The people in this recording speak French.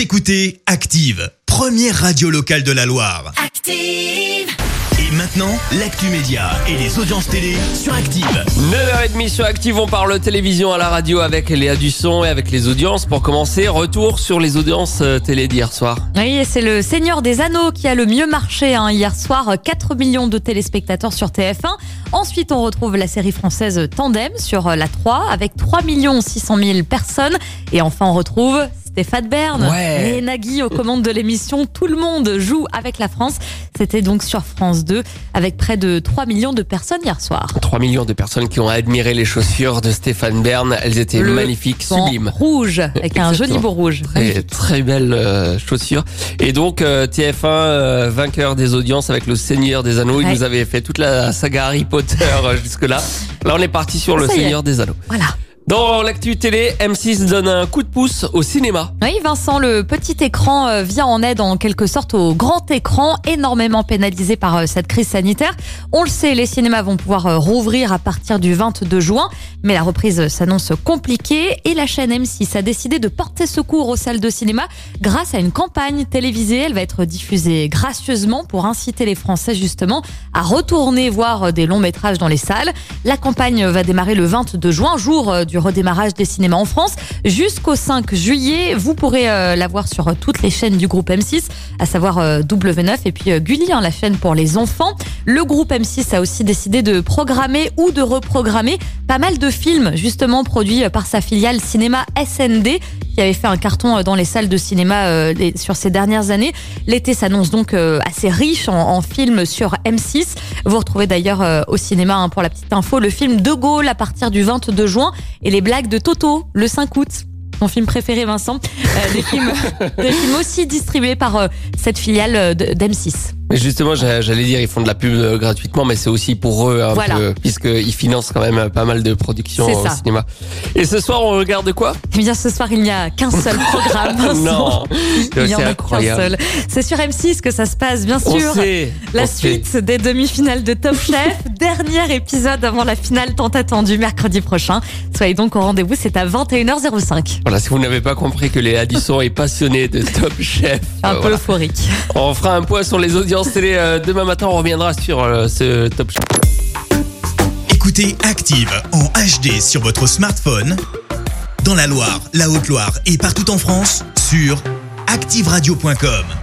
Vous écoutez Active, première radio locale de la Loire. Active. Et maintenant, l'actu média et les audiences télé sur Active. 9h30 sur Active, on parle télévision à la radio avec Léa Dusson et avec les audiences. Pour commencer, retour sur les audiences euh, télé d'hier soir. Oui, et c'est le Seigneur des Anneaux qui a le mieux marché hein. hier soir. 4 millions de téléspectateurs sur TF1. Ensuite, on retrouve la série française Tandem sur la 3 avec 3 600 000 personnes. Et enfin, on retrouve Stéphane Bern Ouais. et Nagui aux commandes de l'émission Tout le monde joue avec la France. C'était donc sur France 2 avec près de 3 millions de personnes hier soir. 3 millions de personnes qui ont admiré les chaussures de Stéphane Bern. Elles étaient Le magnifiques, sublimes. Rouge avec un joli beau rouge. Très, très belles euh, chaussures. Et donc euh, TF1 euh, vainqueur des audiences avec le Seigneur des Anneaux. Il nous avait fait toute la saga Harry Potter euh, jusque là. On est parti sur le est. Seigneur des Anneaux. Voilà. Dans l'actu télé, M6 donne un coup de pouce au cinéma. Oui, Vincent, le petit écran euh, vient en aide en quelque sorte au grand écran, énormément pénalisé par euh, cette crise sanitaire. On le sait, les cinémas vont pouvoir euh, rouvrir à partir du 22 juin, mais la reprise s'annonce compliquée et la chaîne M6 a décidé de porter secours aux salles de cinéma grâce à une campagne télévisée. Elle va être diffusée gracieusement pour inciter les Français justement à retourner voir des longs métrages dans les salles. La campagne va démarrer le 22 juin, jour du redémarrage des cinémas en France. Jusqu'au 5 juillet, vous pourrez euh, la voir sur euh, toutes les chaînes du groupe M6, à savoir euh, W9 et puis Gulli, hein, la chaîne pour les enfants. Le groupe M6 a aussi décidé de programmer ou de reprogrammer pas mal de films justement produits par sa filiale Cinéma SND qui avait fait un carton euh, dans les salles de cinéma euh, sur ces dernières années. L'été s'annonce donc euh, assez riche en, en films sur M6. Vous retrouvez d'ailleurs au cinéma, hein, pour la petite info, le film De Gaulle à partir du 22 juin et les blagues de Toto le 5 août. Ton film préféré, Vincent. Euh, des, films, des films aussi distribués par euh, cette filiale euh, de- d'M6. Mais justement, j'a- j'allais dire, ils font de la pub euh, gratuitement, mais c'est aussi pour eux, un Voilà. puisqu'ils financent quand même euh, pas mal de productions au ça. cinéma. Et ce soir, on regarde quoi? Eh bien, ce soir, il n'y a qu'un seul programme. Non, il n'y en c'est a qu'un incroyable. seul. C'est sur M6 que ça se passe, bien On sûr. sait, La on sait. suite des demi-finales de Top Chef, dernier épisode avant la finale tant attendue mercredi prochain. Soyez donc au rendez-vous, c'est à 21h05. Voilà, si vous n'avez pas compris que les Addison est passionné de Top Chef, Un euh, peu voilà. euphorique. on fera un point sur les audiences euh, demain matin. On reviendra sur euh, ce Top Chef. Écoutez Active en HD sur votre smartphone, dans la Loire, la Haute-Loire et partout en France, sur activeradio.com.